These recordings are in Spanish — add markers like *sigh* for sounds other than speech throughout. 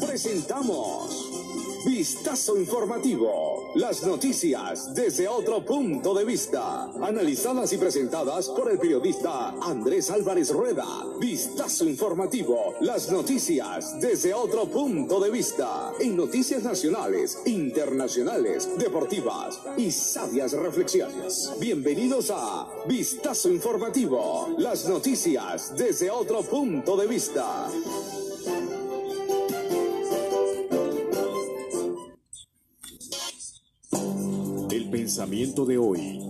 Presentamos Vistazo Informativo. Las noticias desde otro punto de vista. Analizadas y presentadas por el periodista Andrés Álvarez Rueda. Vistazo Informativo. Las noticias desde otro punto de vista. En noticias nacionales, internacionales, deportivas y sabias reflexiones. Bienvenidos a Vistazo Informativo. Las noticias desde otro punto de vista. Pensamiento de hoy.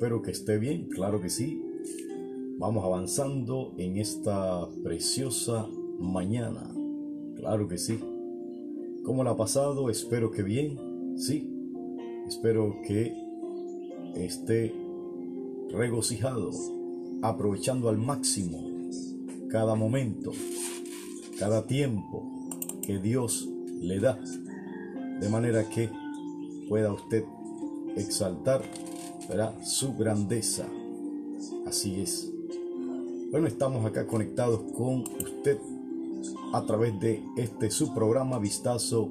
Espero que esté bien, claro que sí. Vamos avanzando en esta preciosa mañana, claro que sí. ¿Cómo la ha pasado? Espero que bien, sí. Espero que esté regocijado, aprovechando al máximo cada momento, cada tiempo que Dios le da, de manera que pueda usted exaltar su grandeza. Así es. Bueno, estamos acá conectados con usted a través de este su programa Vistazo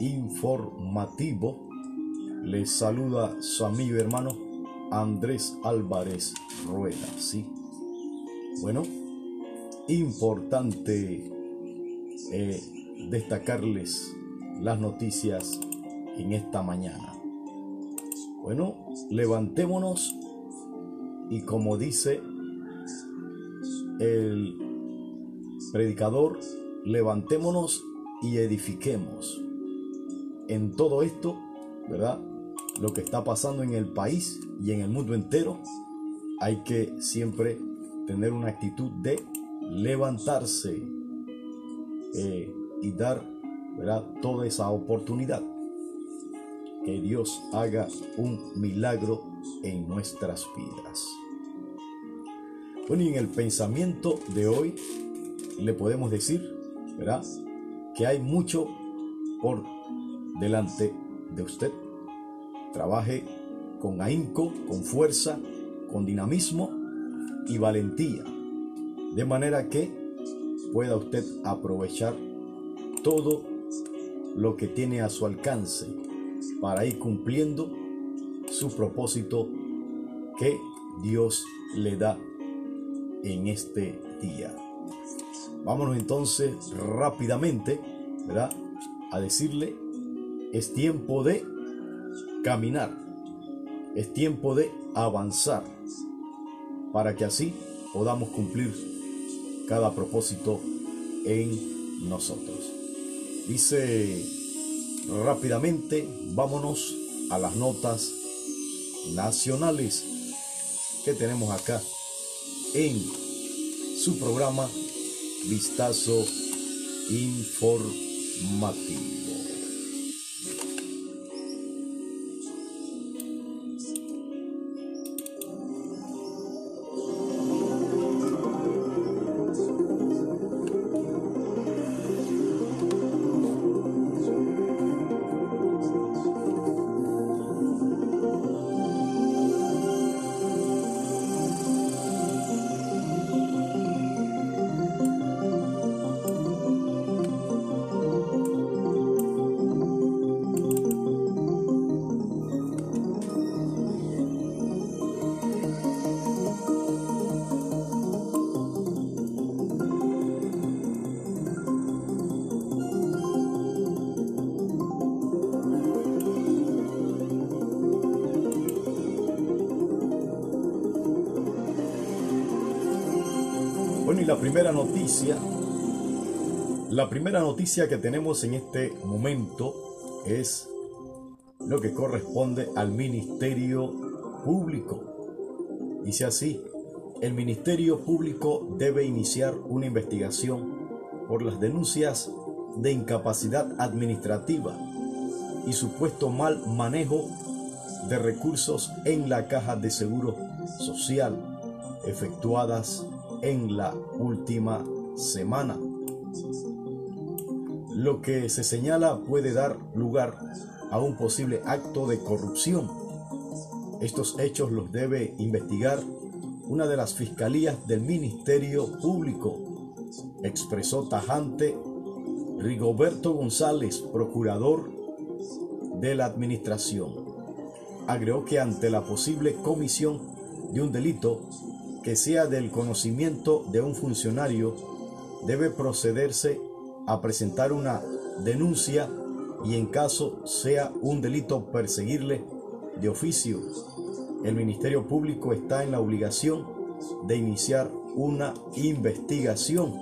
Informativo. Les saluda su amigo y hermano Andrés Álvarez Rueda. Sí. Bueno, importante eh, destacarles las noticias en esta mañana. Bueno, levantémonos y como dice el predicador, levantémonos y edifiquemos. En todo esto, ¿verdad? Lo que está pasando en el país y en el mundo entero, hay que siempre tener una actitud de levantarse eh, y dar, ¿verdad? Toda esa oportunidad que Dios haga un milagro en nuestras vidas. Bueno, y en el pensamiento de hoy le podemos decir, ¿verdad? Que hay mucho por delante de usted. Trabaje con ahínco, con fuerza, con dinamismo y valentía, de manera que pueda usted aprovechar todo lo que tiene a su alcance para ir cumpliendo su propósito que Dios le da en este día. Vámonos entonces rápidamente, ¿verdad? A decirle, es tiempo de caminar, es tiempo de avanzar, para que así podamos cumplir cada propósito en nosotros. Dice rápidamente vámonos a las notas nacionales que tenemos acá en su programa Vistazo Informativo. La primera noticia que tenemos en este momento es lo que corresponde al Ministerio Público. Dice así, el Ministerio Público debe iniciar una investigación por las denuncias de incapacidad administrativa y supuesto mal manejo de recursos en la caja de seguro social efectuadas en la última semana. Lo que se señala puede dar lugar a un posible acto de corrupción. Estos hechos los debe investigar una de las fiscalías del Ministerio Público, expresó tajante Rigoberto González, procurador de la Administración. Agregó que ante la posible comisión de un delito que sea del conocimiento de un funcionario, debe procederse a presentar una denuncia y en caso sea un delito perseguirle de oficio. El Ministerio Público está en la obligación de iniciar una investigación.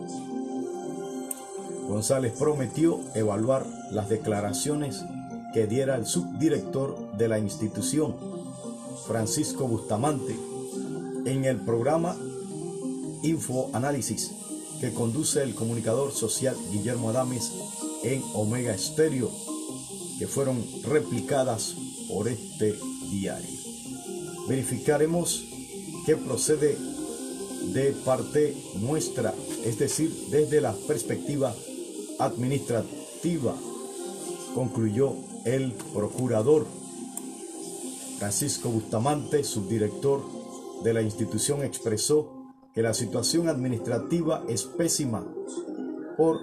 González prometió evaluar las declaraciones que diera el subdirector de la institución, Francisco Bustamante, en el programa Info Análisis que conduce el comunicador social Guillermo Adames en Omega Estéreo, que fueron replicadas por este diario. Verificaremos qué procede de parte nuestra, es decir, desde la perspectiva administrativa, concluyó el procurador Francisco Bustamante, subdirector de la institución, expresó que la situación administrativa es pésima por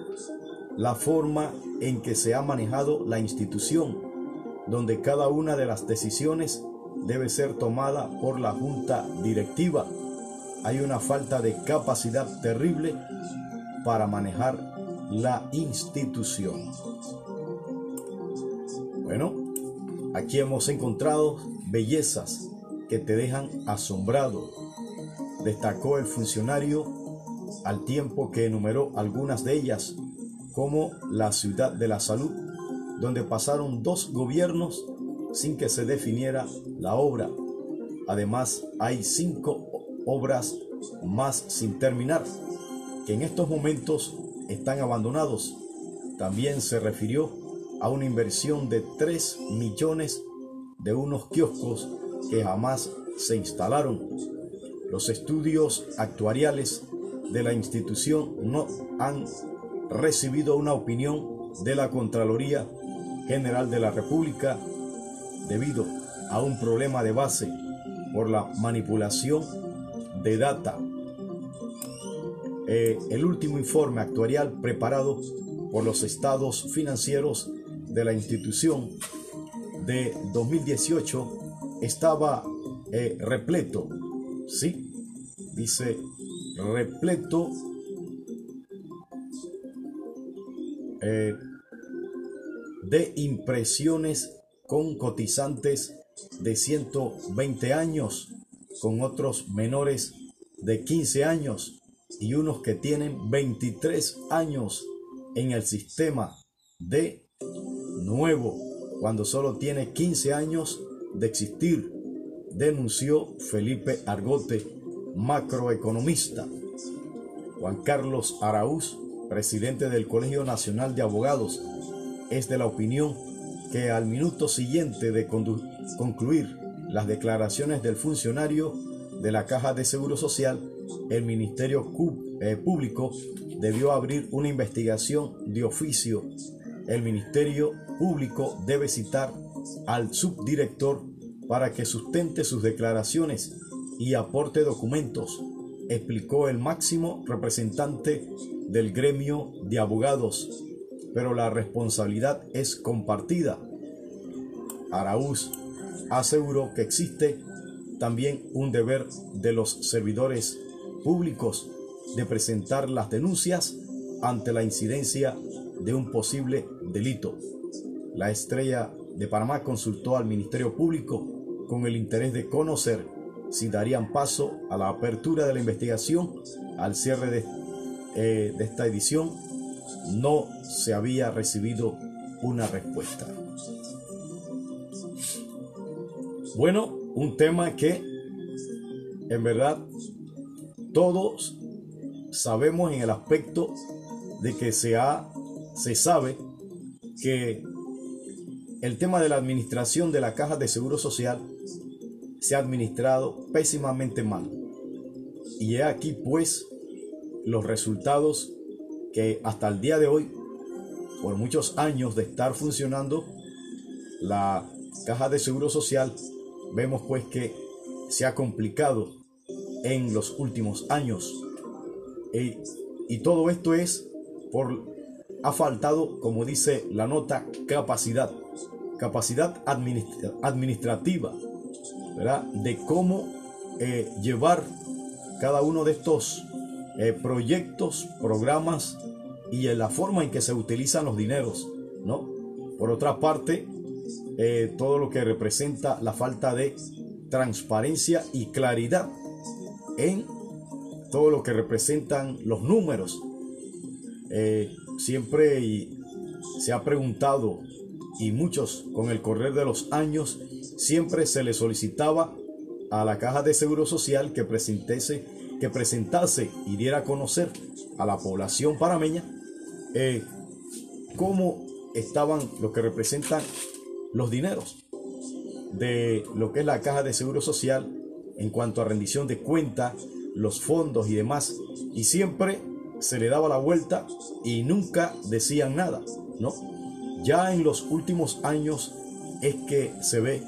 la forma en que se ha manejado la institución, donde cada una de las decisiones debe ser tomada por la junta directiva. Hay una falta de capacidad terrible para manejar la institución. Bueno, aquí hemos encontrado bellezas que te dejan asombrado, destacó el funcionario al tiempo que enumeró algunas de ellas, como la ciudad de la salud, donde pasaron dos gobiernos sin que se definiera la obra. Además, hay cinco obras más sin terminar, que en estos momentos están abandonados. También se refirió a una inversión de 3 millones de unos kioscos que jamás se instalaron. Los estudios actuariales de la institución no han recibido una opinión de la Contraloría General de la República debido a un problema de base por la manipulación de data. Eh, el último informe actuarial preparado por los estados financieros de la institución de 2018 estaba eh, repleto, sí, dice repleto eh, de impresiones con cotizantes de 120 años, con otros menores de 15 años y unos que tienen 23 años en el sistema de nuevo cuando solo tiene 15 años de existir, denunció Felipe Argote, macroeconomista. Juan Carlos Araúz, presidente del Colegio Nacional de Abogados, es de la opinión que al minuto siguiente de concluir las declaraciones del funcionario de la Caja de Seguro Social, el Ministerio eh, Público debió abrir una investigación de oficio. El Ministerio Público debe citar al subdirector para que sustente sus declaraciones y aporte documentos, explicó el máximo representante del gremio de abogados, pero la responsabilidad es compartida. Araúz aseguró que existe también un deber de los servidores públicos de presentar las denuncias ante la incidencia de un posible delito. La estrella de Panamá consultó al Ministerio Público con el interés de conocer si darían paso a la apertura de la investigación al cierre de eh, de esta edición no se había recibido una respuesta. Bueno, un tema que en verdad todos sabemos en el aspecto de que se, ha, se sabe que el tema de la administración de la caja de seguro social se ha administrado pésimamente mal. Y he aquí pues los resultados que hasta el día de hoy, por muchos años de estar funcionando, la caja de seguro social, vemos pues que se ha complicado en los últimos años. y todo esto es por, ha faltado, como dice la nota, capacidad, capacidad administrativa, De cómo eh, llevar cada uno de estos eh, proyectos, programas y en la forma en que se utilizan los dineros, ¿no? Por otra parte, eh, todo lo que representa la falta de transparencia y claridad en todo lo que representan los números. Siempre se ha preguntado y muchos con el correr de los años siempre se le solicitaba a la caja de seguro social que presentase que presentase y diera a conocer a la población parameña eh, cómo estaban lo que representan los dineros de lo que es la caja de seguro social en cuanto a rendición de cuenta, los fondos y demás. Y siempre se le daba la vuelta y nunca decían nada, ¿no? Ya en los últimos años es que se ve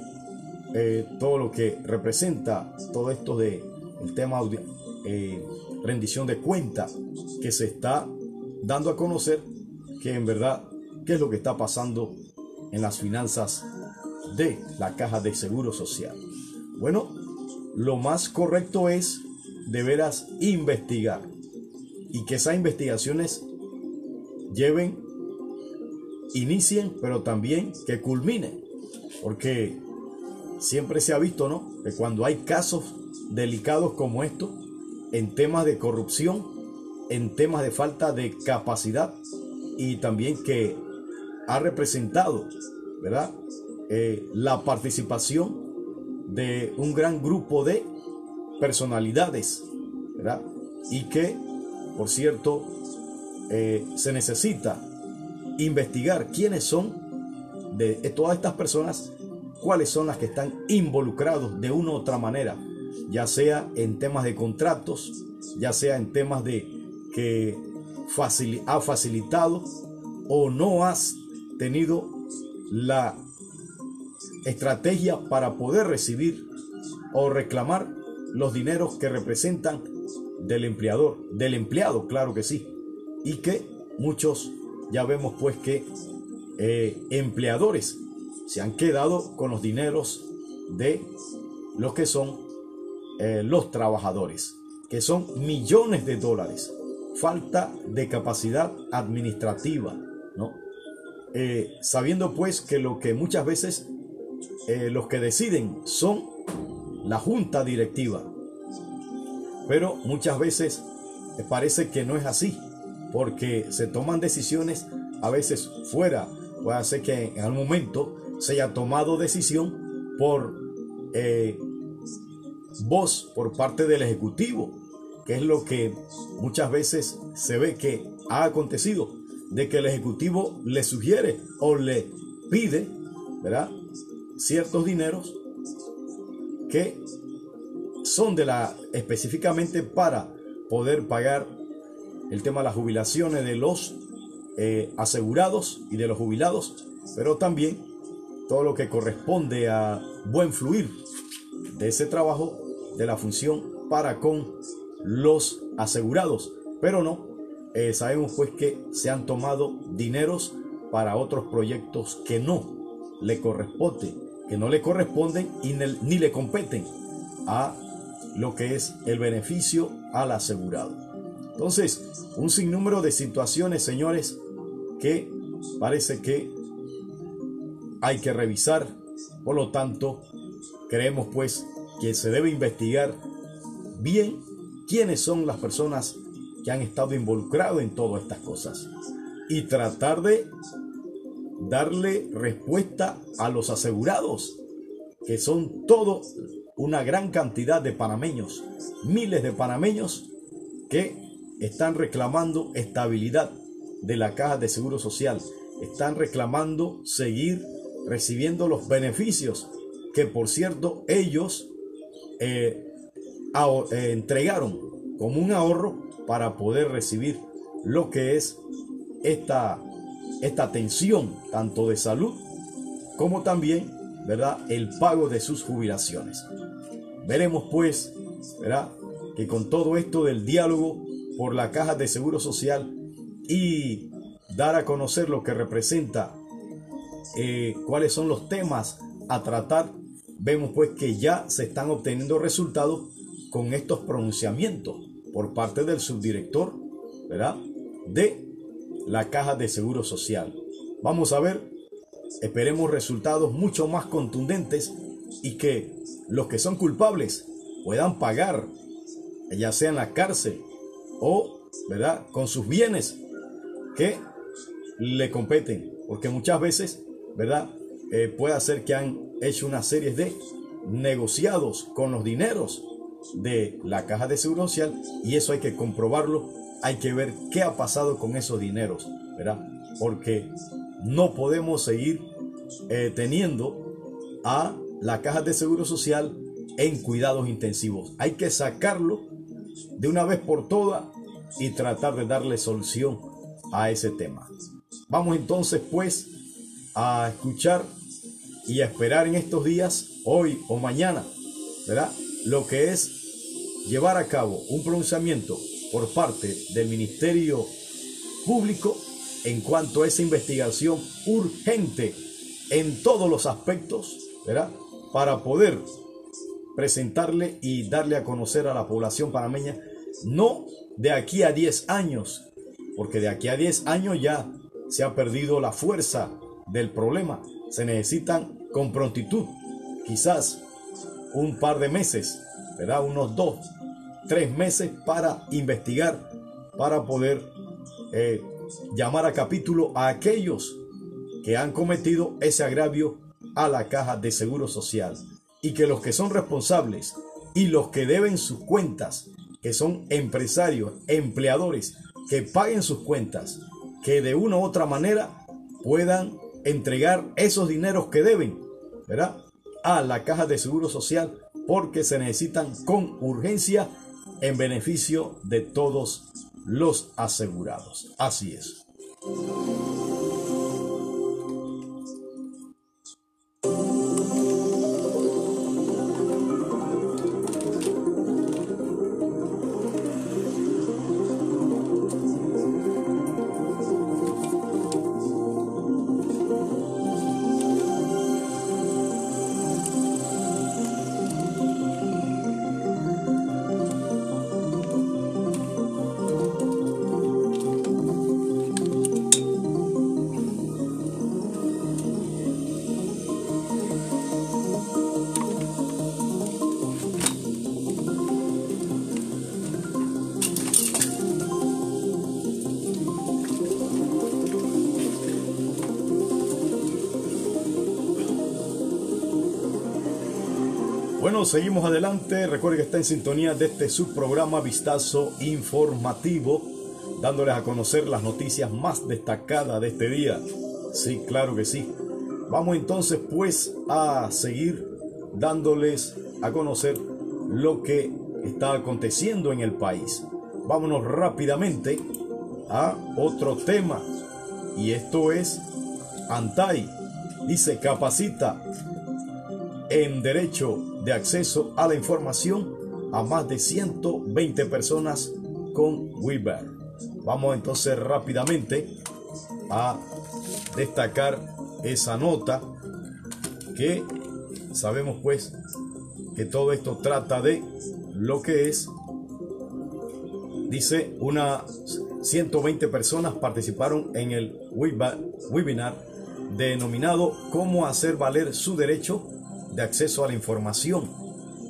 eh, todo lo que representa todo esto de el tema eh, rendición de cuenta que se está dando a conocer que en verdad qué es lo que está pasando en las finanzas de la caja de seguro social. Bueno, lo más correcto es de veras investigar y que esas investigaciones lleven, inicien, pero también que culminen, porque siempre se ha visto, ¿no? Que cuando hay casos delicados como estos, en temas de corrupción, en temas de falta de capacidad y también que ha representado, ¿verdad? Eh, la participación de un gran grupo de personalidades, ¿verdad? Y que, por cierto, eh, se necesita investigar quiénes son de todas estas personas, cuáles son las que están involucrados de una u otra manera ya sea en temas de contratos, ya sea en temas de que ha facilitado o no has tenido la estrategia para poder recibir o reclamar los dineros que representan del empleador, del empleado, claro que sí. Y que muchos ya vemos pues que eh, empleadores se han quedado con los dineros de los que son eh, los trabajadores, que son millones de dólares. Falta de capacidad administrativa, ¿no? Eh, sabiendo pues que lo que muchas veces eh, los que deciden son la junta directiva. Pero muchas veces parece que no es así, porque se toman decisiones a veces fuera. Puede ser que en algún momento se haya tomado decisión por voz por parte del Ejecutivo, que es lo que muchas veces se ve que ha acontecido, de que el Ejecutivo le sugiere o le pide, ¿verdad? Ciertos dineros que son de la específicamente para poder pagar el tema de las jubilaciones de los eh, asegurados y de los jubilados, pero también todo lo que corresponde a buen fluir de ese trabajo de la función para con los asegurados. Pero no, eh, sabemos pues que se han tomado dineros para otros proyectos que no le corresponde, que no le corresponden y ni le competen a lo que es el beneficio al asegurado. Entonces, un sinnúmero de situaciones, señores, que parece que hay que revisar. Por lo tanto, creemos pues que se debe investigar bien quiénes son las personas que han estado involucrados en todas estas cosas y tratar de darle respuesta a los asegurados, que son todo una gran cantidad de panameños, miles de panameños que están reclamando estabilidad de la caja de seguro social, están reclamando seguir recibiendo los beneficios que por cierto ellos eh, eh, entregaron como un ahorro para poder recibir lo que es esta, esta atención tanto de salud como también ¿verdad? el pago de sus jubilaciones. Veremos pues ¿verdad? que con todo esto del diálogo por la caja de seguro social y dar a conocer lo que representa, eh, cuáles son los temas a tratar, vemos pues que ya se están obteniendo resultados con estos pronunciamientos por parte del subdirector, ¿verdad? De la caja de seguro social. Vamos a ver, esperemos resultados mucho más contundentes y que los que son culpables puedan pagar, ya sea en la cárcel o, ¿verdad?, con sus bienes que le competen, porque muchas veces, ¿verdad?, eh, puede ser que han hecho una serie de negociados con los dineros de la caja de seguro social y eso hay que comprobarlo, hay que ver qué ha pasado con esos dineros, ¿verdad? Porque no podemos seguir eh, teniendo a la caja de seguro social en cuidados intensivos. Hay que sacarlo de una vez por todas y tratar de darle solución a ese tema. Vamos entonces pues a escuchar y a esperar en estos días, hoy o mañana, ¿verdad? Lo que es llevar a cabo un pronunciamiento por parte del Ministerio Público en cuanto a esa investigación urgente en todos los aspectos, ¿verdad? Para poder presentarle y darle a conocer a la población panameña, no de aquí a 10 años, porque de aquí a 10 años ya se ha perdido la fuerza del problema. Se necesitan con prontitud, quizás un par de meses, ¿verdad? Unos dos, tres meses para investigar, para poder eh, llamar a capítulo a aquellos que han cometido ese agravio a la caja de seguro social y que los que son responsables y los que deben sus cuentas, que son empresarios, empleadores, que paguen sus cuentas, que de una u otra manera puedan entregar esos dineros que deben, ¿verdad? A la caja de seguro social porque se necesitan con urgencia en beneficio de todos los asegurados. Así es. Bueno, seguimos adelante. Recuerde que está en sintonía de este subprograma Vistazo Informativo, dándoles a conocer las noticias más destacadas de este día. Sí, claro que sí. Vamos entonces pues a seguir dándoles a conocer lo que está aconteciendo en el país. Vámonos rápidamente a otro tema. Y esto es Antai. Dice, capacita en derecho de acceso a la información a más de 120 personas con Weber. Vamos entonces rápidamente a destacar esa nota que sabemos pues que todo esto trata de lo que es dice una 120 personas participaron en el webinar denominado cómo hacer valer su derecho de acceso a la información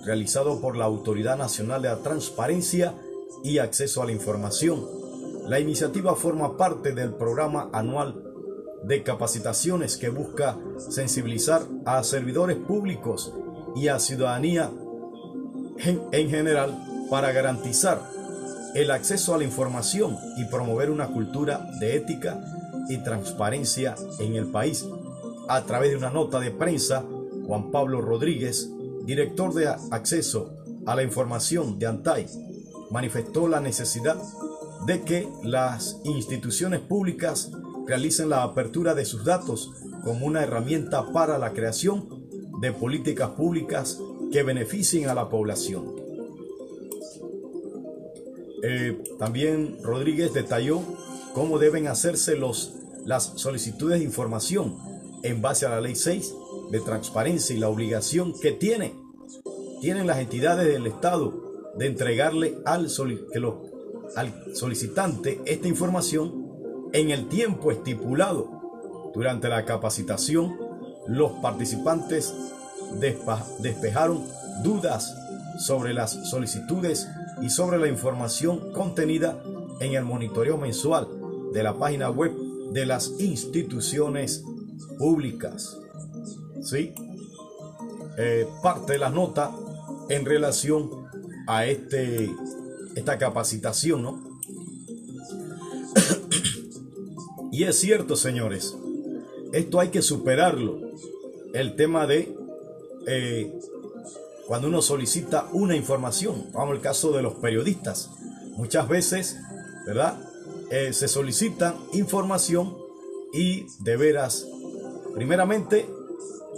realizado por la Autoridad Nacional de la Transparencia y acceso a la información. La iniciativa forma parte del programa anual de capacitaciones que busca sensibilizar a servidores públicos y a ciudadanía en, general para garantizar el acceso a la información y promover una cultura de ética y transparencia en el país. A través de una nota de prensa, Juan Pablo Rodríguez, director de acceso a la información de ANTAI, manifestó la necesidad de que las instituciones públicas realicen la apertura de sus datos como una herramienta para la creación de políticas públicas que beneficien a la población. Eh, también Rodríguez detalló cómo deben hacerse los, las solicitudes de información en base a la Ley 6 de transparencia y la obligación que tiene, tienen las entidades del Estado de entregarle al, al solicitante esta información en el tiempo estipulado. Durante la capacitación, los participantes despejaron dudas sobre las solicitudes y sobre la información contenida en el monitoreo mensual de la página web de las instituciones públicas. ¿Sí? Eh, parte de la nota en relación a este, esta capacitación, ¿no? *coughs* y es cierto, señores, esto hay que superarlo. El tema de eh, cuando uno solicita una información, vamos al caso de los periodistas, muchas veces, ¿verdad? Eh, se solicita información y de veras, primeramente,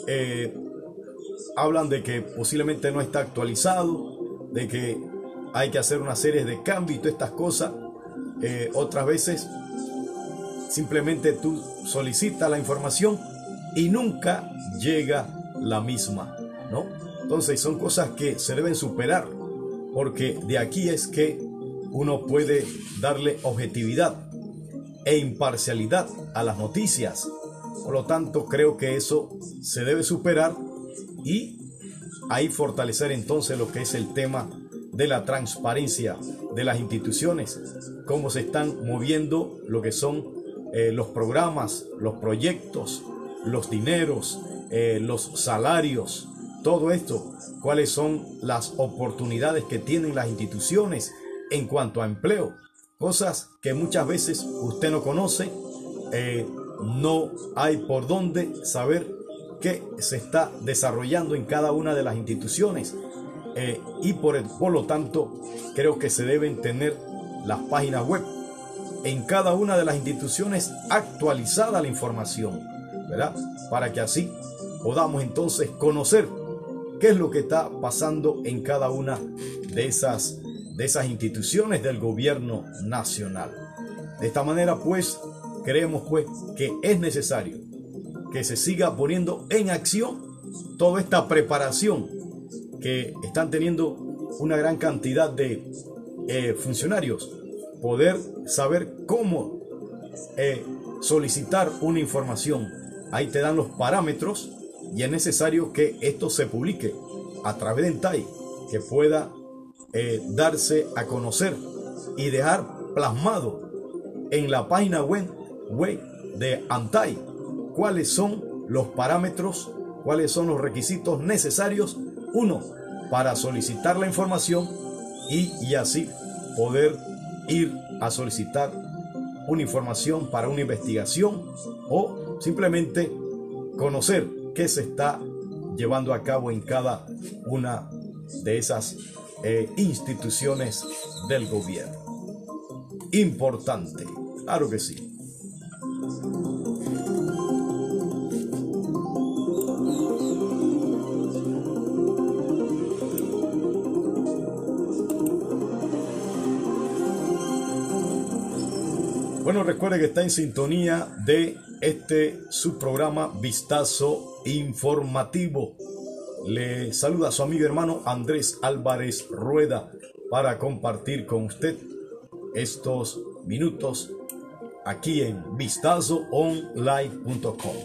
eh, hablan de que posiblemente no está actualizado, de que hay que hacer una serie de cambios y todas estas cosas. otras veces simplemente tú solicitas la información y nunca llega la misma, ¿no? Entonces son cosas que se deben superar, porque de aquí es que uno puede darle objetividad e imparcialidad a las noticias. Por lo tanto, creo que eso se debe superar y ahí fortalecer entonces lo que es el tema de la transparencia de las instituciones, cómo se están moviendo lo que son eh, los programas, los proyectos, los dineros, eh, los salarios, todo esto, cuáles son las oportunidades que tienen las instituciones en cuanto a empleo. Cosas que muchas veces usted no conoce, eh, no hay por dónde saber qué se está desarrollando en cada una de las instituciones. Eh, y por, por lo tanto, creo que se deben tener las páginas web en cada una de las instituciones actualizada la información, ¿verdad? Para que así podamos entonces conocer qué es lo que está pasando en cada una de esas, de esas instituciones del gobierno nacional. De esta manera, pues, creemos pues que es necesario que se siga poniendo en acción toda esta preparación que están teniendo una gran cantidad de eh, funcionarios, poder saber cómo eh, solicitar una información. Ahí te dan los parámetros y es necesario que esto se publique a través de Entai, que pueda eh, darse a conocer y dejar plasmado en la página web, web de Antai cuáles son los parámetros, cuáles son los requisitos necesarios, uno, para solicitar la información y, y así poder ir a solicitar una información para una investigación o simplemente conocer qué se está llevando a cabo en cada una de esas eh, instituciones del gobierno. Importante, claro que sí. Bueno, recuerde que está en sintonía de este subprograma Vistazo Informativo. Le saluda a su amigo hermano Andrés Álvarez Rueda para compartir con usted estos minutos aquí en vistazoonline.com.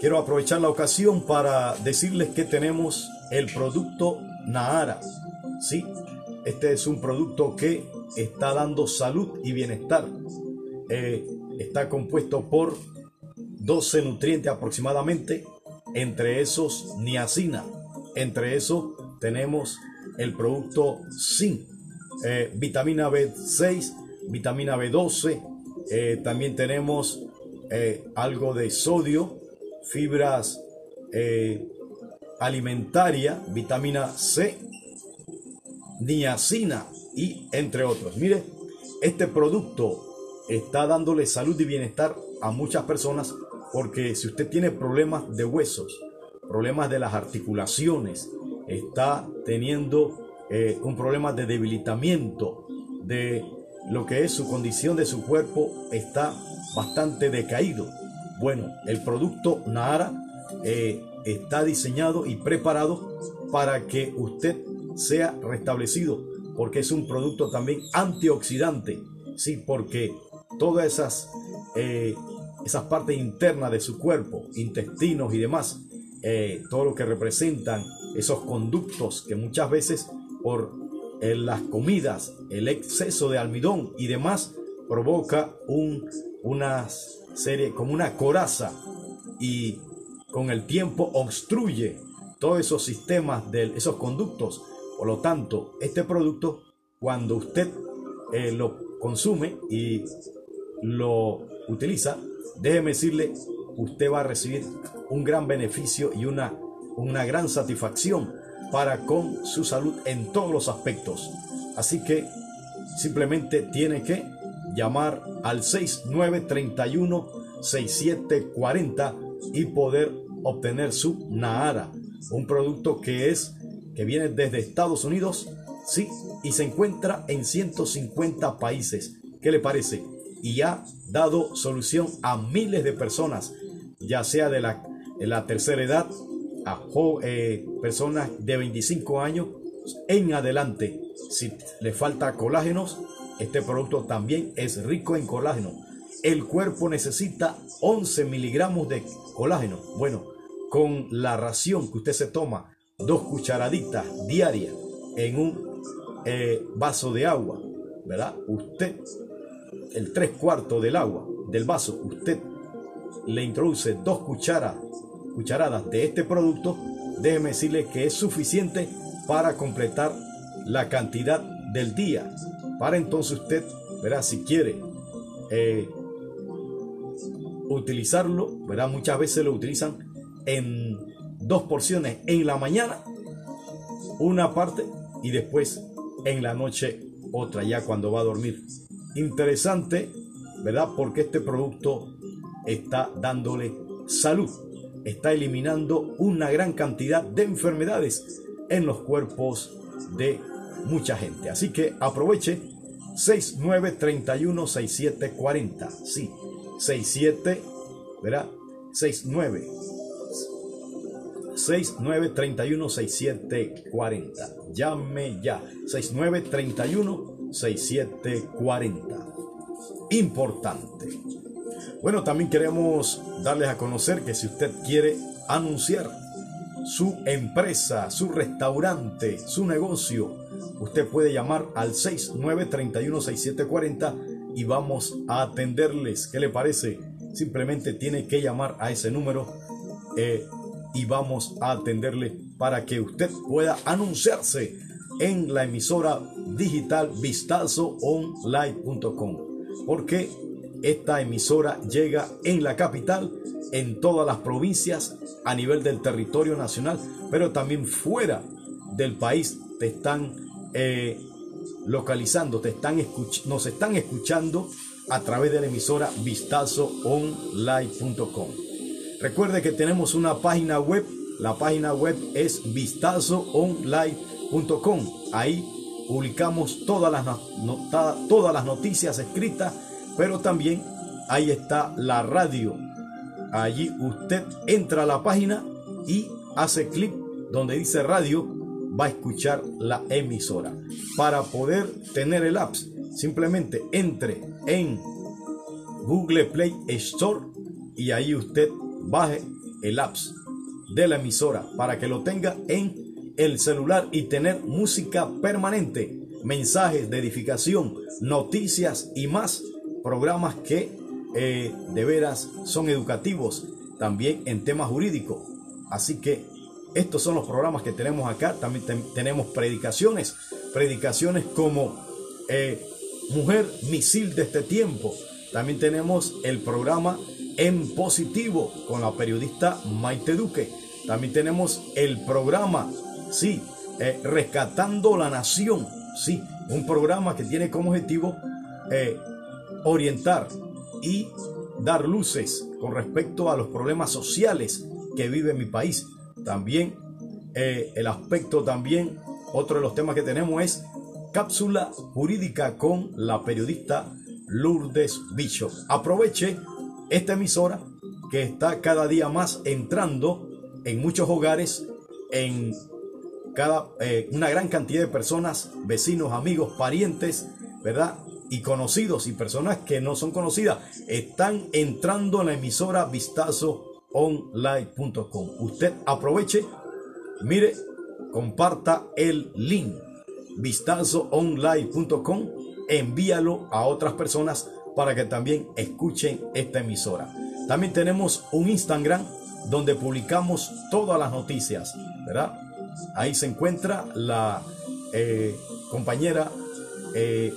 Quiero aprovechar la ocasión para decirles que tenemos el producto Nahara. Sí, este es un producto que está dando salud y bienestar. Eh, está compuesto por 12 nutrientes aproximadamente, entre esos niacina, entre esos tenemos el producto zinc, eh, vitamina B6, vitamina B12, eh, también tenemos algo de sodio, fibras alimentaria, vitamina C, niacina y entre otros. Mire, este producto está dándole salud y bienestar a muchas personas porque si usted tiene problemas de huesos, problemas de las articulaciones, está teniendo eh, un problema de debilitamiento de lo que es su condición de su cuerpo, está bastante decaído. Bueno, el producto Nara eh, está diseñado y preparado para que usted sea restablecido, porque es un producto también antioxidante, sí, porque todas esas, eh, esas partes internas de su cuerpo, intestinos y demás, eh, todo lo que representan esos conductos que muchas veces por eh, las comidas, el exceso de almidón y demás provoca un, una serie como una coraza y con el tiempo obstruye todos esos sistemas de esos conductos. Por lo tanto, este producto, cuando usted eh, lo consume y lo utiliza, déjeme decirle, usted va a recibir un gran beneficio y una, una gran satisfacción para con su salud en todos los aspectos. Así que simplemente tiene que llamar al 6931 6740 y poder obtener su Nahara, un producto que es que viene desde Estados Unidos, sí, y se encuentra en 150 países. ¿Qué le parece? Y ha dado solución a miles de personas, ya sea de la, la tercera edad, a eh, personas de 25 años en adelante. Si le falta colágenos, este producto también es rico en colágeno. El cuerpo necesita 11 miligramos de colágeno. Bueno, con la ración que usted se toma dos cucharaditas diarias en un eh, vaso de agua, ¿verdad? Usted, el tres cuartos del agua del vaso, usted le introduce dos cucharas, cucharadas de este producto, déjeme decirle que es suficiente para completar la cantidad del día. Para entonces usted, verá, si quiere eh, utilizarlo, verá, muchas veces lo utilizan en dos porciones en la mañana, una parte, y después en la noche otra, ya cuando va a dormir. Interesante, ¿verdad? Porque este producto está dándole salud, está eliminando una gran cantidad de enfermedades en los cuerpos de mucha gente. Así que aproveche 6931 6740. Sí, 67, ¿verdad? 69 6931-6740. Llame ya. 6931-6740. Importante. Bueno, también queremos darles a conocer que si usted quiere anunciar su empresa, su restaurante, su negocio, usted puede llamar al 6931-6740 y vamos a atenderles. ¿Qué le parece? Simplemente tiene que llamar a ese número. Eh, y vamos a atenderle para que usted pueda anunciarse en la emisora digital vistazoonline.com porque esta emisora llega en la capital, en todas las provincias, a nivel del territorio nacional, pero también fuera del país te están eh, localizando, te están nos están escuchando a través de la emisora vistazoonline.com. Recuerde que tenemos una página web. La página web es vistazoonline.com. Ahí publicamos todas las, todas las noticias escritas, pero también ahí está la radio. Allí usted entra a la página y hace clic donde dice radio, va a escuchar la emisora. Para poder tener el apps, simplemente entre en Google Play Store y ahí usted baje el apps de la emisora para que lo tenga en el celular y tener música permanente. mensajes de edificación, noticias y más programas que eh, de veras son educativos, también en temas jurídicos. Así que estos son los programas que tenemos acá. También tenemos predicaciones, predicaciones como eh, Mujer Misil de este tiempo. También tenemos el programa En Positivo con la periodista Maite Duque. También tenemos el programa, sí, eh, Rescatando la Nación. Sí, un programa que tiene como objetivo orientar y dar luces con respecto a los problemas sociales que vive mi país. También eh, el aspecto también, otro de los temas que tenemos es cápsula jurídica con la periodista Lourdes Bicho. Aproveche esta emisora que está cada día más entrando en muchos hogares, en cada, eh, una gran cantidad de personas, vecinos, amigos, parientes, ¿verdad? Y conocidos y personas que no son conocidas, están entrando en la emisora vistazoonline.com. Usted aproveche, mire, comparta el link vistazoonline.com, envíalo a otras personas para que también escuchen esta emisora. También tenemos un Instagram donde publicamos todas las noticias, ¿verdad? Ahí se encuentra la eh, compañera, eh,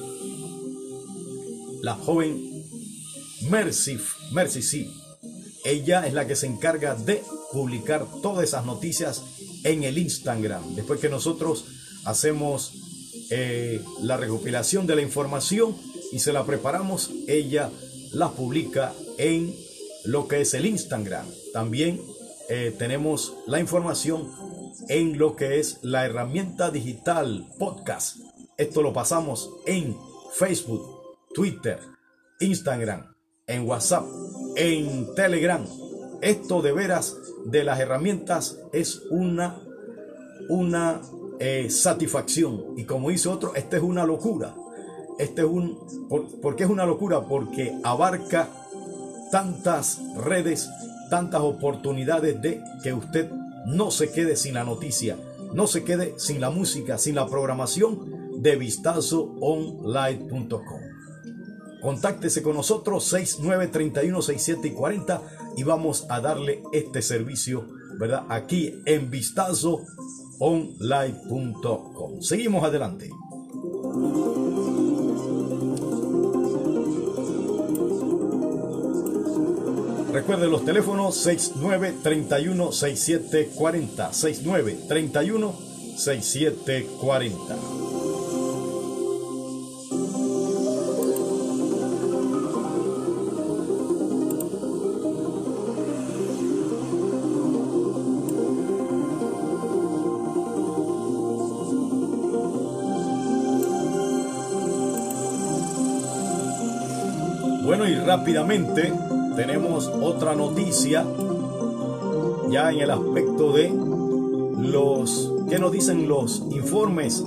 la joven Mercy, Mercy sí. Ella es la que se encarga de publicar todas esas noticias en el Instagram. Después que nosotros hacemos eh, la recopilación de la información y se la preparamos, ella la publica en lo que es el Instagram. También tenemos la información en lo que es la herramienta digital podcast. Esto lo pasamos en Facebook, Twitter, Instagram, en WhatsApp, en Telegram. Esto de veras de las herramientas es una, una eh, satisfacción. Y como dice otro, esta es una locura. Este es un, ¿Por qué es una locura? Porque abarca tantas redes, tantas oportunidades de que usted no se quede sin la noticia, no se quede sin la música, sin la programación de vistazoonline.com. Contáctese con nosotros 6931 67 y 40 y vamos a darle este servicio, ¿verdad? Aquí en vistazoonline.com. Seguimos adelante. Recuerde los teléfonos 69 31 y rápidamente tenemos otra noticia ya en el aspecto de los que nos dicen los informes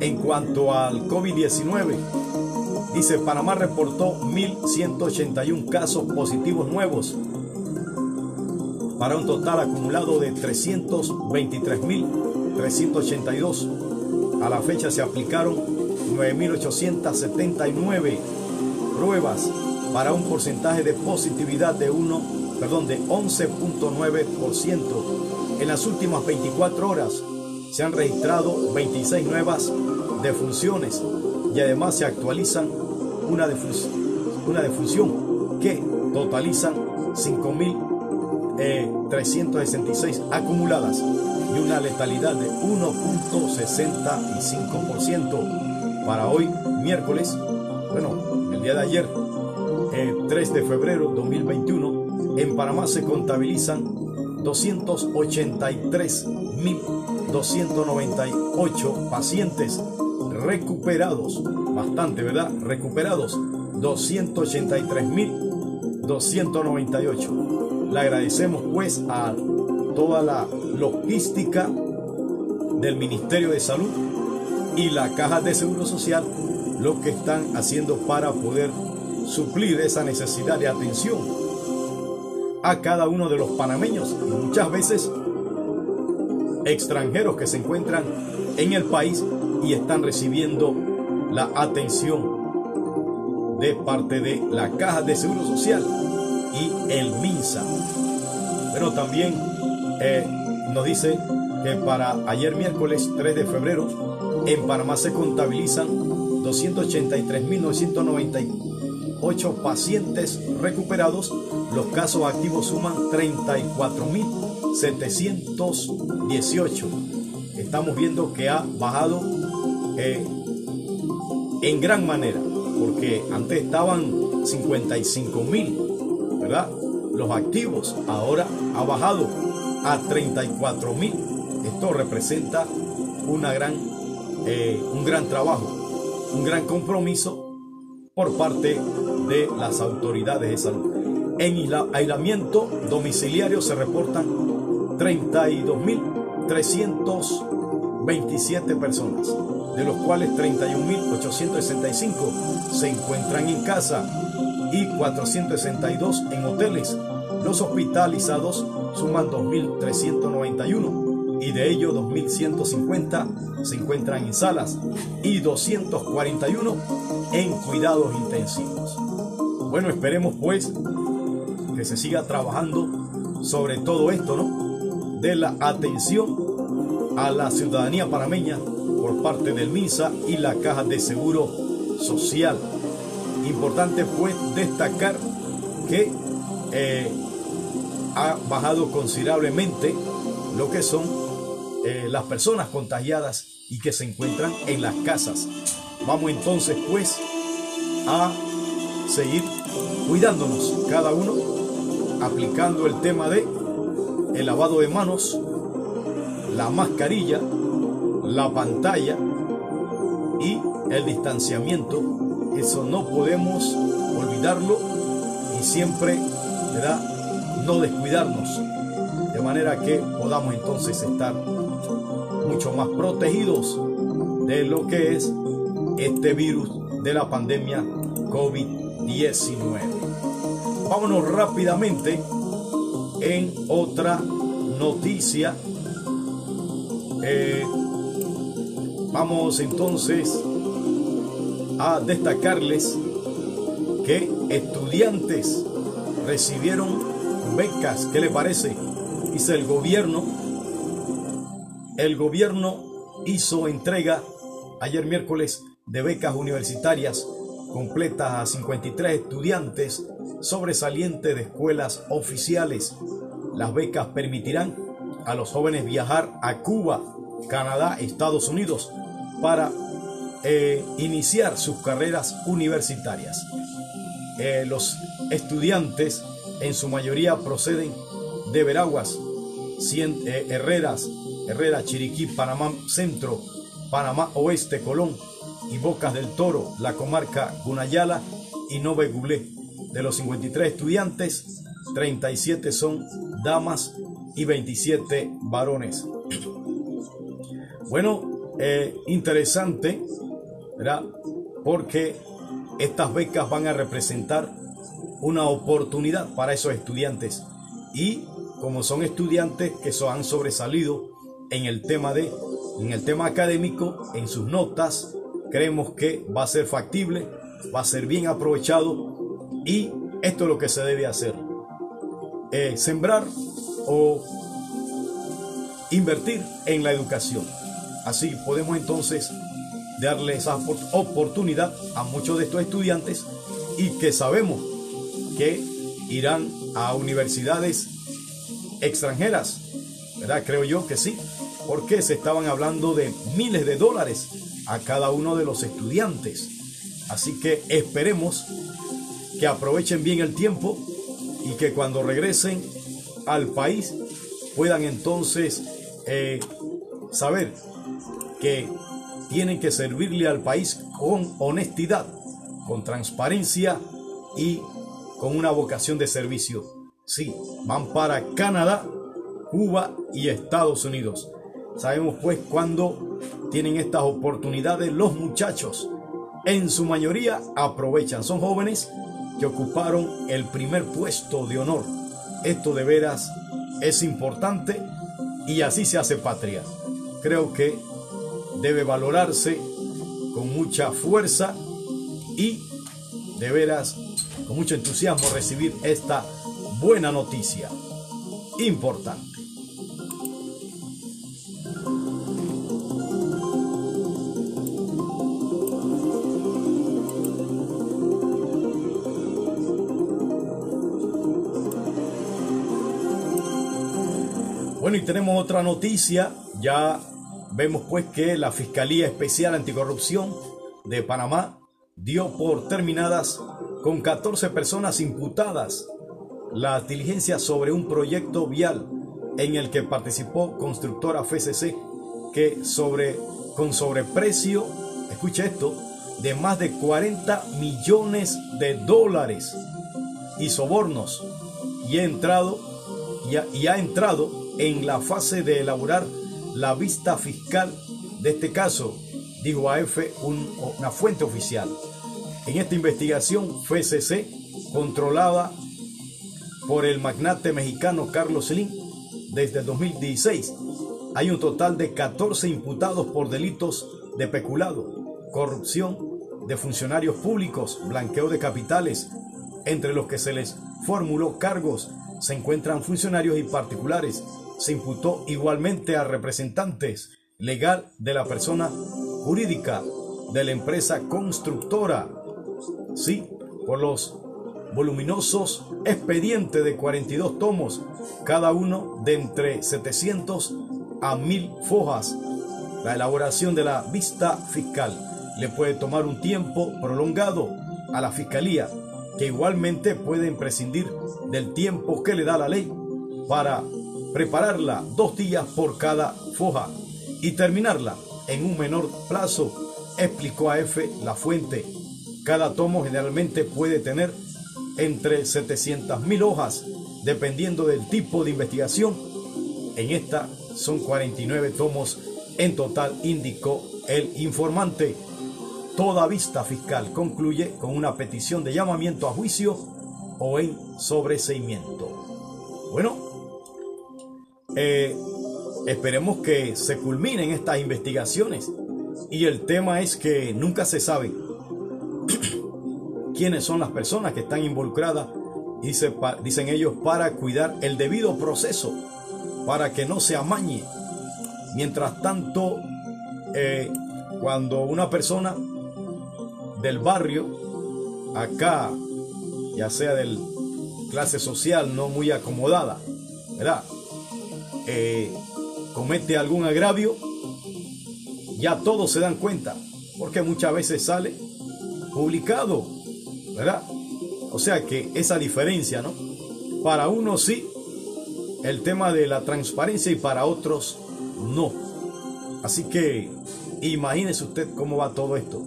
en cuanto al COVID-19. Dice, Panamá reportó 1.181 casos positivos nuevos para un total acumulado de 323.382. A la fecha se aplicaron 9.879 pruebas para un porcentaje de positividad de 1, perdón, de 11.9%. En las últimas 24 horas se han registrado 26 nuevas defunciones y además se actualizan una, defunción, una defunción que totalizan 5.366 eh, acumuladas y una letalidad de 1.65% para hoy miércoles, bueno, el día de ayer 3 de febrero 2021, en Panamá se contabilizan 283.298 pacientes recuperados, bastante, ¿verdad? Recuperados, 283.298. Le agradecemos pues a toda la logística del Ministerio de Salud y la Caja de Seguro Social lo que están haciendo para poder suplir esa necesidad de atención a cada uno de los panameños y muchas veces extranjeros que se encuentran en el país y están recibiendo la atención de parte de la Caja de Seguro Social y el MINSA. Pero también eh, nos dice que para ayer miércoles 3 de febrero en Panamá se contabilizan 283.998 pacientes recuperados. Los casos activos suman 34.718. Estamos viendo que ha bajado eh, en gran manera, porque antes estaban 55.000, ¿verdad? Los activos ahora ha bajado a 34.000. Esto representa una gran, eh, un gran trabajo un gran compromiso por parte de las autoridades de salud. En aislamiento domiciliario se reportan 32.327 personas, de los cuales 31.865 se encuentran en casa y 462 en hoteles. Los hospitalizados suman 2.391 y de ellos 2.150 se encuentran en salas y 241 en cuidados intensivos. Bueno, esperemos pues que se siga trabajando sobre todo esto, ¿no? De la atención a la ciudadanía parameña por parte del MISA y la Caja de Seguro Social. Importante pues destacar que eh, ha bajado considerablemente lo que son eh, las personas contagiadas y que se encuentran en las casas. Vamos entonces pues a seguir cuidándonos cada uno, aplicando el tema de el lavado de manos, la mascarilla, la pantalla y el distanciamiento. Eso no podemos olvidarlo y siempre ¿verdad? no descuidarnos de manera que podamos entonces estar mucho más protegidos de lo que es este virus de la pandemia COVID-19. Vámonos rápidamente en otra noticia. Eh, vamos entonces a destacarles que estudiantes recibieron becas. ¿Qué le parece? Dice el gobierno el gobierno hizo entrega ayer miércoles de becas universitarias completas a 53 estudiantes sobresalientes de escuelas oficiales. Las becas permitirán a los jóvenes viajar a Cuba, Canadá, Estados Unidos para eh, iniciar sus carreras universitarias. Eh, los estudiantes en su mayoría proceden de Veraguas, eh, Herreras, Herrera, Chiriquí, Panamá Centro, Panamá Oeste, Colón y Bocas del Toro, la comarca Gunayala y Nove Gulé. De los 53 estudiantes, 37 son damas y 27 varones. Bueno, eh, interesante, ¿verdad? Porque estas becas van a representar una oportunidad para esos estudiantes y como son estudiantes que han sobresalido en el tema de en el tema académico, en sus notas, creemos que va a ser factible, va a ser bien aprovechado y esto es lo que se debe hacer. Eh, sembrar o invertir en la educación. Así podemos entonces darle esa oportunidad a muchos de estos estudiantes y que sabemos que irán a universidades extranjeras, ¿verdad? Creo yo que sí, porque se estaban hablando de miles de dólares a cada uno de los estudiantes. Así que esperemos que aprovechen bien el tiempo y que cuando regresen al país puedan entonces eh, saber que tienen que servirle al país con honestidad, con transparencia y con una vocación de servicio. Sí, van para Canadá, Cuba y Estados Unidos. Sabemos pues cuando tienen estas oportunidades los muchachos, en su mayoría aprovechan, son jóvenes que ocuparon el primer puesto de honor. Esto de veras es importante y así se hace patria. Creo que debe valorarse con mucha fuerza y de veras con mucho entusiasmo recibir esta buena noticia importante. Tenemos otra noticia. Ya vemos pues que la Fiscalía Especial Anticorrupción de Panamá dio por terminadas con 14 personas imputadas las diligencias sobre un proyecto vial en el que participó constructora FCC que sobre con sobreprecio, escuche esto, de más de 40 millones de dólares y sobornos y entrado y ha entrado en la fase de elaborar la vista fiscal de este caso, dijo AF una fuente oficial. En esta investigación, FCC, controlada por el magnate mexicano Carlos Slim desde 2016, hay un total de 14 imputados por delitos de peculado, corrupción de funcionarios públicos, blanqueo de capitales, entre los que se les formuló cargos se encuentran funcionarios y particulares se imputó igualmente a representantes legal de la persona jurídica de la empresa constructora. Sí, por los voluminosos expedientes de 42 tomos, cada uno de entre 700 a 1000 fojas. La elaboración de la vista fiscal le puede tomar un tiempo prolongado a la fiscalía, que igualmente puede prescindir del tiempo que le da la ley para prepararla dos días por cada foja y terminarla en un menor plazo, explicó a F la fuente. Cada tomo generalmente puede tener entre 700.000 hojas, dependiendo del tipo de investigación. En esta son 49 tomos en total, indicó el informante. Toda vista fiscal concluye con una petición de llamamiento a juicio o en sobreseimiento. Bueno, eh, esperemos que se culminen estas investigaciones. Y el tema es que nunca se sabe *clears throat* quiénes son las personas que están involucradas, dice, dicen ellos, para cuidar el debido proceso, para que no se amañe. Mientras tanto, eh, cuando una persona del barrio, acá, ya sea de clase social no muy acomodada, ¿verdad? Eh, comete algún agravio, ya todos se dan cuenta, porque muchas veces sale publicado, ¿verdad? O sea que esa diferencia, ¿no? Para unos sí, el tema de la transparencia y para otros no. Así que imagínese usted cómo va todo esto.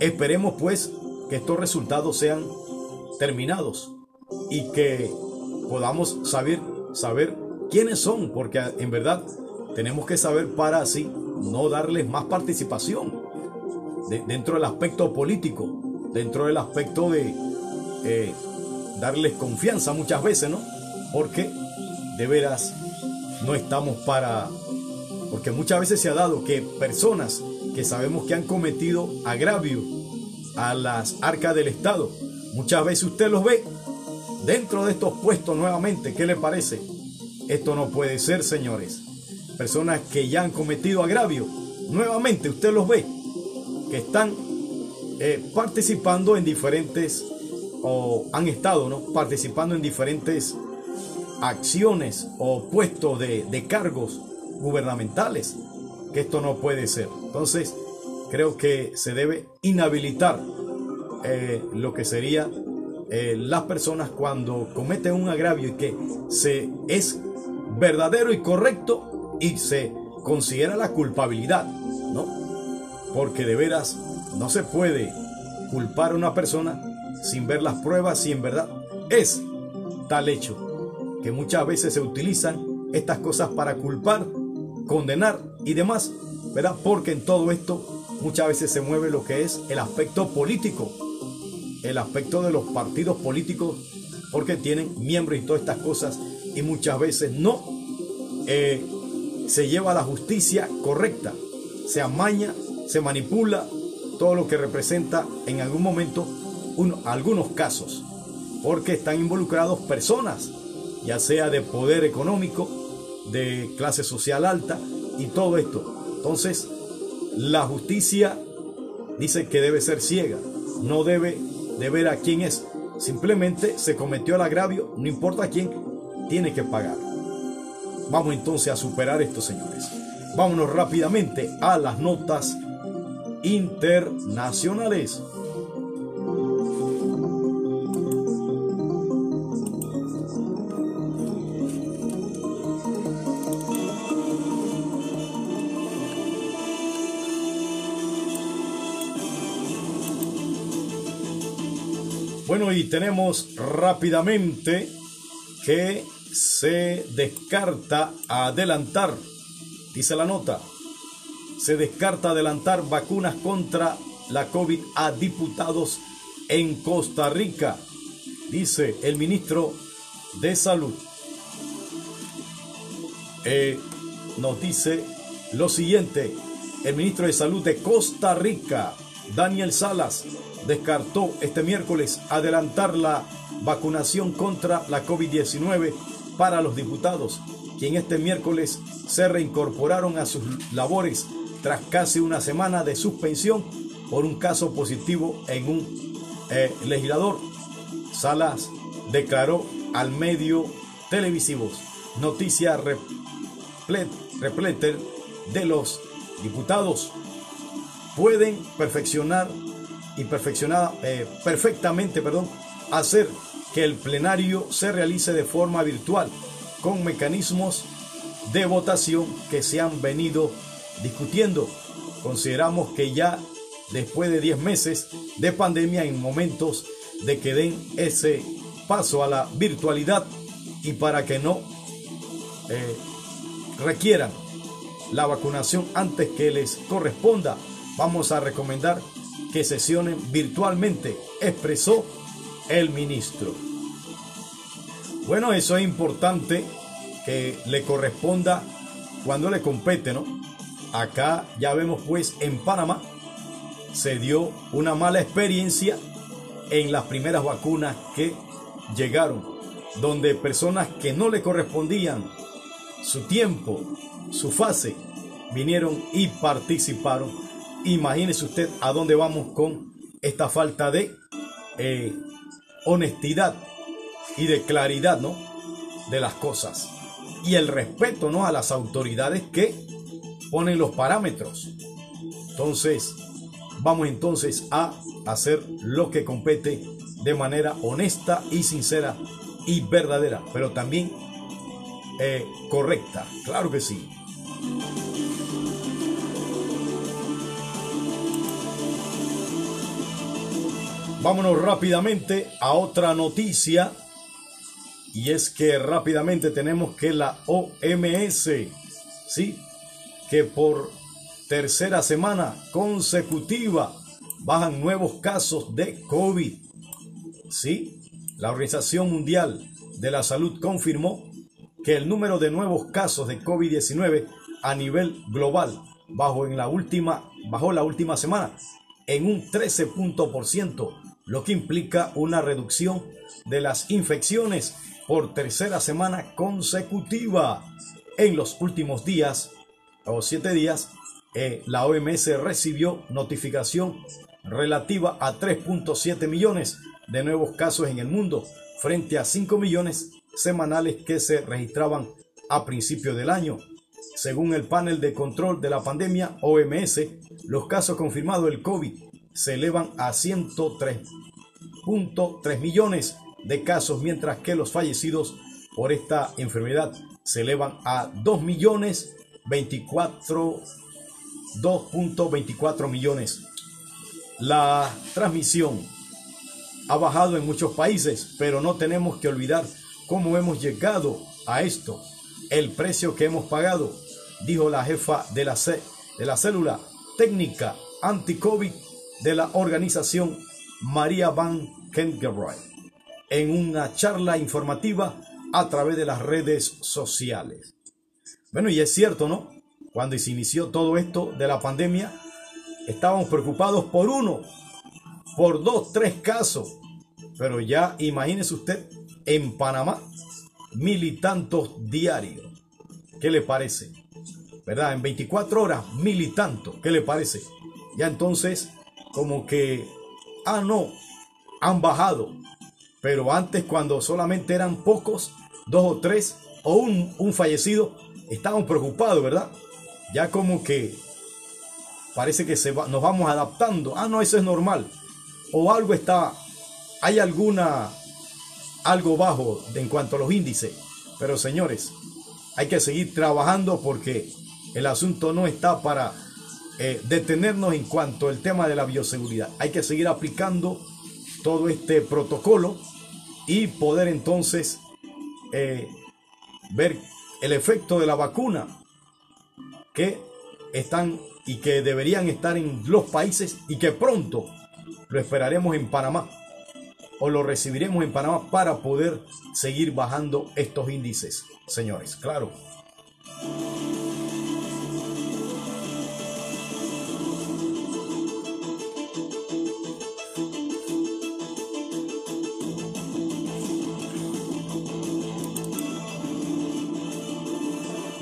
Esperemos pues que estos resultados sean terminados y que podamos saber, saber quiénes son, porque en verdad tenemos que saber para así no darles más participación dentro del aspecto político, dentro del aspecto de eh, darles confianza muchas veces, ¿no? Porque de veras no estamos para... Porque muchas veces se ha dado que personas que sabemos que han cometido agravio a las arcas del Estado, muchas veces usted los ve dentro de estos puestos nuevamente, ¿qué le parece? Esto no puede ser, señores. Personas que ya han cometido agravio. Nuevamente, usted los ve, que están eh, participando en diferentes, o han estado, ¿no? Participando en diferentes acciones o puestos de, cargos gubernamentales. Que esto no puede ser. Entonces, creo que se debe inhabilitar eh, lo que sería eh, las personas cuando cometen un agravio y que se es verdadero y correcto y se considera la culpabilidad, ¿no? Porque de veras no se puede culpar a una persona sin ver las pruebas si en verdad es tal hecho, que muchas veces se utilizan estas cosas para culpar, condenar y demás, ¿verdad? Porque en todo esto muchas veces se mueve lo que es el aspecto político, el aspecto de los partidos políticos, porque tienen miembros y todas estas cosas y muchas veces no eh, se lleva la justicia correcta, se amaña, se manipula todo lo que representa en algún momento algunos casos, porque están involucrados personas, ya sea de poder económico, de clase social alta y todo esto. Entonces, la justicia dice que debe ser ciega, no debe de ver a quién es. Simplemente se cometió el agravio, no importa quién, tiene que pagar. Vamos entonces a superar esto, señores. Vámonos rápidamente a las notas internacionales. Bueno, y tenemos rápidamente que se descarta adelantar, dice la nota, se descarta adelantar vacunas contra la COVID a diputados en Costa Rica, dice el ministro de Salud. Eh, nos dice lo siguiente, el ministro de Salud de Costa Rica, Daniel Salas, descartó este miércoles adelantar la vacunación contra la COVID-19 para los diputados, quien este miércoles se reincorporaron a sus labores tras casi una semana de suspensión por un caso positivo en un eh, legislador. Salas declaró al medio televisivo noticia replete de los diputados pueden perfeccionar y perfeccionada, eh, perfectamente perdón, hacer que el plenario se realice de forma virtual con mecanismos de votación que se han venido discutiendo. Consideramos que ya después de 10 meses de pandemia, en momentos de que den ese paso a la virtualidad y para que no eh, requieran la vacunación antes que les corresponda, vamos a recomendar que sesionen virtualmente, expresó el ministro. Bueno, eso es importante que le corresponda cuando le compete, ¿no? Acá ya vemos pues en Panamá se dio una mala experiencia en las primeras vacunas que llegaron, donde personas que no le correspondían su tiempo, su fase, vinieron y participaron Imagínese usted a dónde vamos con esta falta de eh, honestidad y de claridad, ¿no? De las cosas. Y el respeto, ¿no? A las autoridades que ponen los parámetros. Entonces, vamos entonces a hacer lo que compete de manera honesta y sincera y verdadera, pero también eh, correcta. Claro que sí. Vámonos rápidamente a otra noticia. Y es que rápidamente tenemos que la OMS, sí, que por tercera semana consecutiva bajan nuevos casos de COVID. Sí, la Organización Mundial de la Salud confirmó que el número de nuevos casos de COVID-19 a nivel global bajó en la última, bajó la última semana en un 13% lo que implica una reducción de las infecciones por tercera semana consecutiva. En los últimos días o siete días, eh, la OMS recibió notificación relativa a 3.7 millones de nuevos casos en el mundo, frente a 5 millones semanales que se registraban a principio del año. Según el panel de control de la pandemia OMS, los casos confirmados del COVID se elevan a 103.3 millones de casos, mientras que los fallecidos por esta enfermedad se elevan a 2 millones 2.24 millones. La transmisión ha bajado en muchos países, pero no tenemos que olvidar cómo hemos llegado a esto, el precio que hemos pagado, dijo la jefa de la, de la célula técnica anti-COVID de la organización María Van Kengeroy en una charla informativa a través de las redes sociales. Bueno, y es cierto, ¿no? Cuando se inició todo esto de la pandemia, estábamos preocupados por uno, por dos, tres casos. Pero ya imagínese usted en Panamá, mil y tantos diarios. ¿Qué le parece? ¿Verdad? En 24 horas, mil y tantos. ¿Qué le parece? Ya entonces, como que, ah, no, han bajado. Pero antes, cuando solamente eran pocos, dos o tres, o un, un fallecido, estaban preocupados, ¿verdad? Ya como que parece que se va, nos vamos adaptando. Ah, no, eso es normal. O algo está, hay alguna, algo bajo en cuanto a los índices. Pero señores, hay que seguir trabajando porque el asunto no está para eh, detenernos en cuanto al tema de la bioseguridad. Hay que seguir aplicando todo este protocolo y poder entonces eh, ver el efecto de la vacuna que están y que deberían estar en los países y que pronto lo esperaremos en Panamá o lo recibiremos en Panamá para poder seguir bajando estos índices, señores. Claro.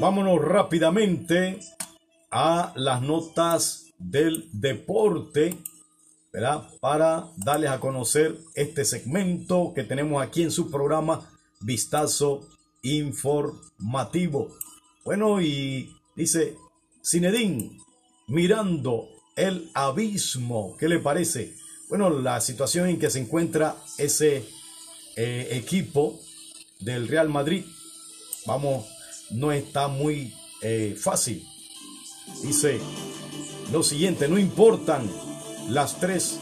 Vámonos rápidamente a las notas del deporte, ¿verdad? Para darles a conocer este segmento que tenemos aquí en su programa Vistazo Informativo. Bueno, y dice Cinedín, mirando el abismo, ¿qué le parece? Bueno, la situación en que se encuentra ese eh, equipo del Real Madrid, vamos, no está muy eh, fácil Dice lo siguiente, no importan las tres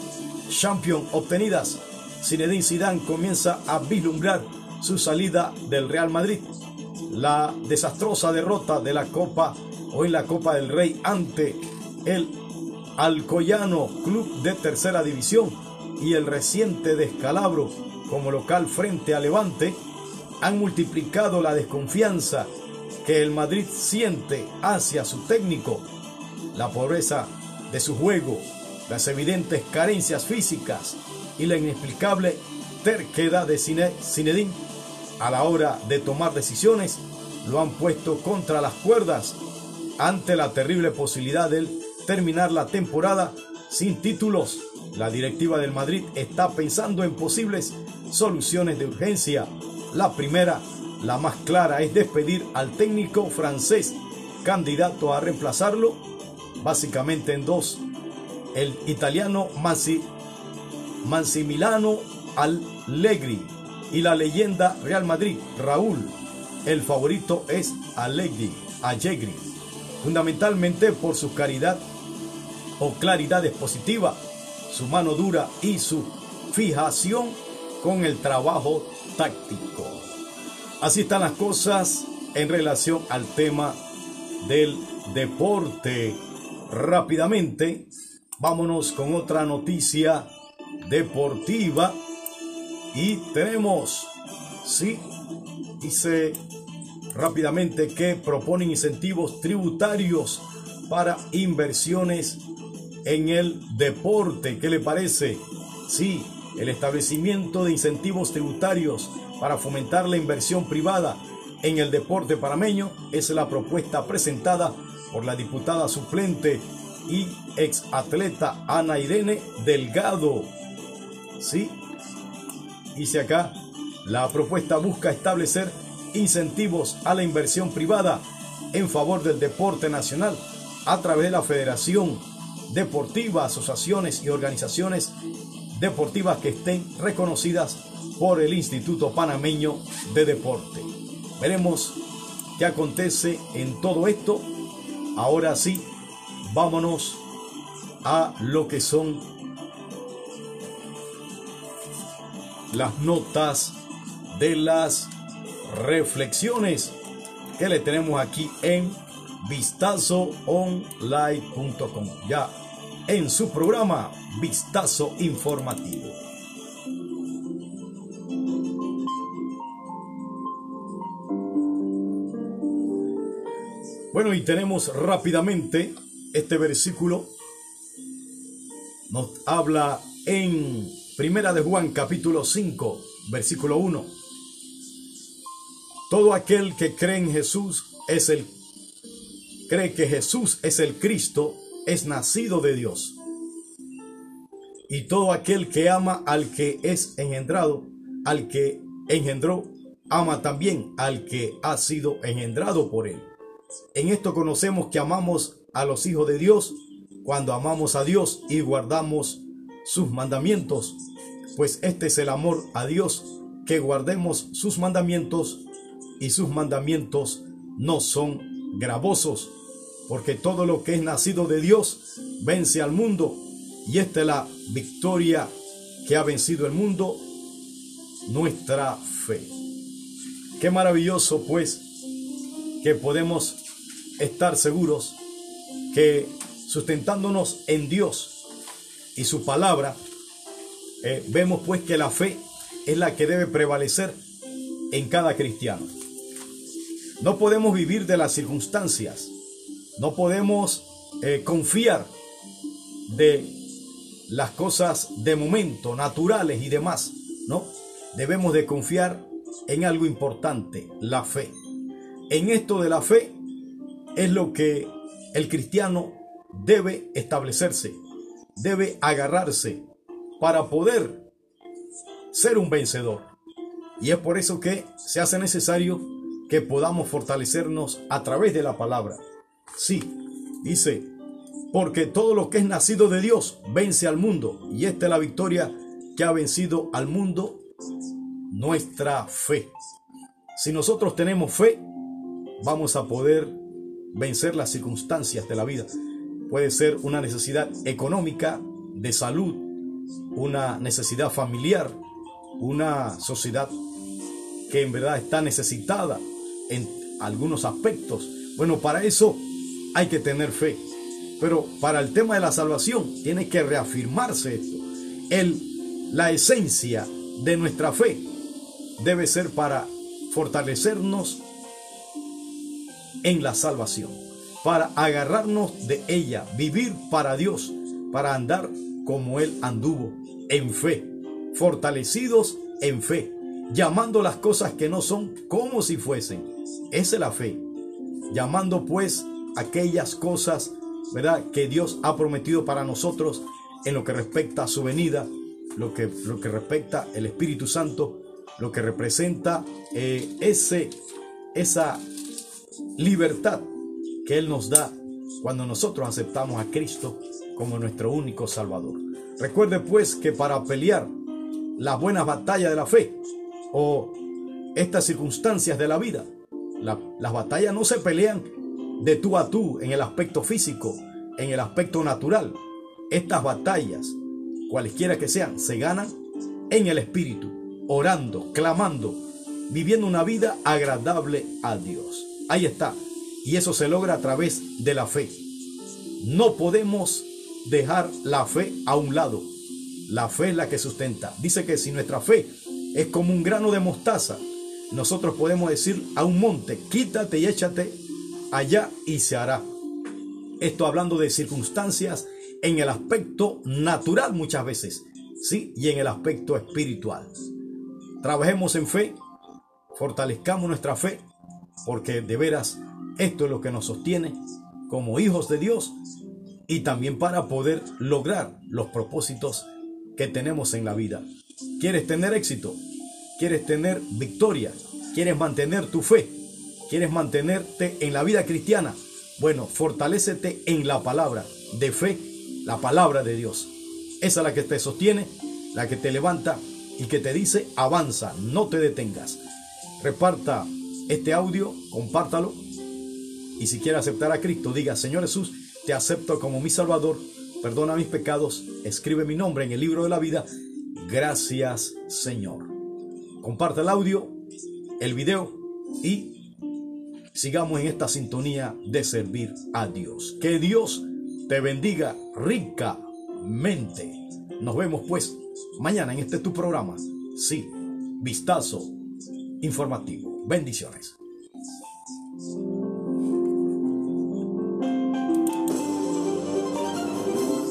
Champions obtenidas, Zinedine Zidane comienza a vislumbrar su salida del Real Madrid. La desastrosa derrota de la Copa o en la Copa del Rey ante el Alcoyano Club de Tercera División y el reciente descalabro como local frente a Levante han multiplicado la desconfianza que el Madrid siente hacia su técnico, la pobreza de su juego, las evidentes carencias físicas y la inexplicable terquedad de Zinedine a la hora de tomar decisiones lo han puesto contra las cuerdas ante la terrible posibilidad de terminar la temporada sin títulos. La directiva del Madrid está pensando en posibles soluciones de urgencia. La primera la más clara es despedir al técnico francés candidato a reemplazarlo, básicamente en dos. El italiano Massi, Massimiliano Allegri y la leyenda Real Madrid, Raúl. El favorito es Allegri, Allegri, fundamentalmente por su caridad o claridad expositiva, su mano dura y su fijación con el trabajo táctico. Así están las cosas en relación al tema del deporte. Rápidamente, vámonos con otra noticia deportiva. Y tenemos, sí, dice rápidamente que proponen incentivos tributarios para inversiones en el deporte. ¿Qué le parece? Sí, el establecimiento de incentivos tributarios para fomentar la inversión privada en el deporte parameño es la propuesta presentada por la diputada suplente y ex atleta Ana Irene Delgado. Sí, dice acá, la propuesta busca establecer incentivos a la inversión privada en favor del deporte nacional a través de la Federación Deportiva, asociaciones y organizaciones deportivas que estén reconocidas por el Instituto Panameño de Deporte. Veremos qué acontece en todo esto. Ahora sí, vámonos a lo que son las notas de las reflexiones que le tenemos aquí en vistazoonline.com. Ya en su programa Vistazo Informativo. Bueno, y tenemos rápidamente este versículo nos habla en Primera de Juan capítulo 5, versículo 1. Todo aquel que cree en Jesús es el cree que Jesús es el Cristo, es nacido de Dios. Y todo aquel que ama al que es engendrado, al que engendró, ama también al que ha sido engendrado por él. En esto conocemos que amamos a los hijos de Dios cuando amamos a Dios y guardamos sus mandamientos, pues este es el amor a Dios, que guardemos sus mandamientos y sus mandamientos no son gravosos, porque todo lo que es nacido de Dios vence al mundo y esta es la victoria que ha vencido el mundo, nuestra fe. Qué maravilloso pues que podemos estar seguros que sustentándonos en Dios y su palabra, eh, vemos pues que la fe es la que debe prevalecer en cada cristiano. No podemos vivir de las circunstancias, no podemos eh, confiar de las cosas de momento, naturales y demás, ¿no? Debemos de confiar en algo importante, la fe. En esto de la fe es lo que el cristiano debe establecerse, debe agarrarse para poder ser un vencedor. Y es por eso que se hace necesario que podamos fortalecernos a través de la palabra. Sí, dice, porque todo lo que es nacido de Dios vence al mundo. Y esta es la victoria que ha vencido al mundo, nuestra fe. Si nosotros tenemos fe, vamos a poder vencer las circunstancias de la vida. Puede ser una necesidad económica, de salud, una necesidad familiar, una sociedad que en verdad está necesitada en algunos aspectos. Bueno, para eso hay que tener fe. Pero para el tema de la salvación tiene que reafirmarse esto. El, la esencia de nuestra fe debe ser para fortalecernos en la salvación, para agarrarnos de ella, vivir para Dios, para andar como Él anduvo, en fe, fortalecidos en fe, llamando las cosas que no son como si fuesen. Esa es la fe. Llamando pues aquellas cosas, ¿verdad?, que Dios ha prometido para nosotros en lo que respecta a su venida, lo que, lo que respecta el Espíritu Santo, lo que representa eh, ese, esa libertad que Él nos da cuando nosotros aceptamos a Cristo como nuestro único Salvador. Recuerde pues que para pelear las buenas batallas de la fe o estas circunstancias de la vida, las batallas no se pelean de tú a tú en el aspecto físico, en el aspecto natural. Estas batallas, cualesquiera que sean, se ganan en el espíritu, orando, clamando, viviendo una vida agradable a Dios. Ahí está. Y eso se logra a través de la fe. No podemos dejar la fe a un lado. La fe es la que sustenta. Dice que si nuestra fe es como un grano de mostaza, nosotros podemos decir a un monte, quítate y échate allá y se hará. Esto hablando de circunstancias en el aspecto natural muchas veces, ¿sí? Y en el aspecto espiritual. Trabajemos en fe, fortalezcamos nuestra fe, porque de veras esto es lo que nos sostiene como hijos de Dios y también para poder lograr los propósitos que tenemos en la vida. ¿Quieres tener éxito? ¿Quieres tener victoria? ¿Quieres mantener tu fe? ¿Quieres mantenerte en la vida cristiana? Bueno, fortalécete en la palabra de fe, la palabra de Dios. Esa es la que te sostiene, la que te levanta y que te dice, avanza, no te detengas. Reparta este audio, compártalo. Y si quiere aceptar a Cristo, diga, Señor Jesús, te acepto como mi Salvador, perdona mis pecados, escribe mi nombre en el libro de la vida. Gracias, Señor. Comparte el audio, el video y sigamos en esta sintonía de servir a Dios. Que Dios te bendiga ricamente. Nos vemos pues mañana en este tu programa. Sí, vistazo informativo. Bendiciones.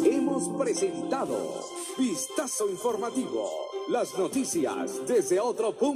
Hemos presentado Vistazo Informativo. Las noticias desde otro punto.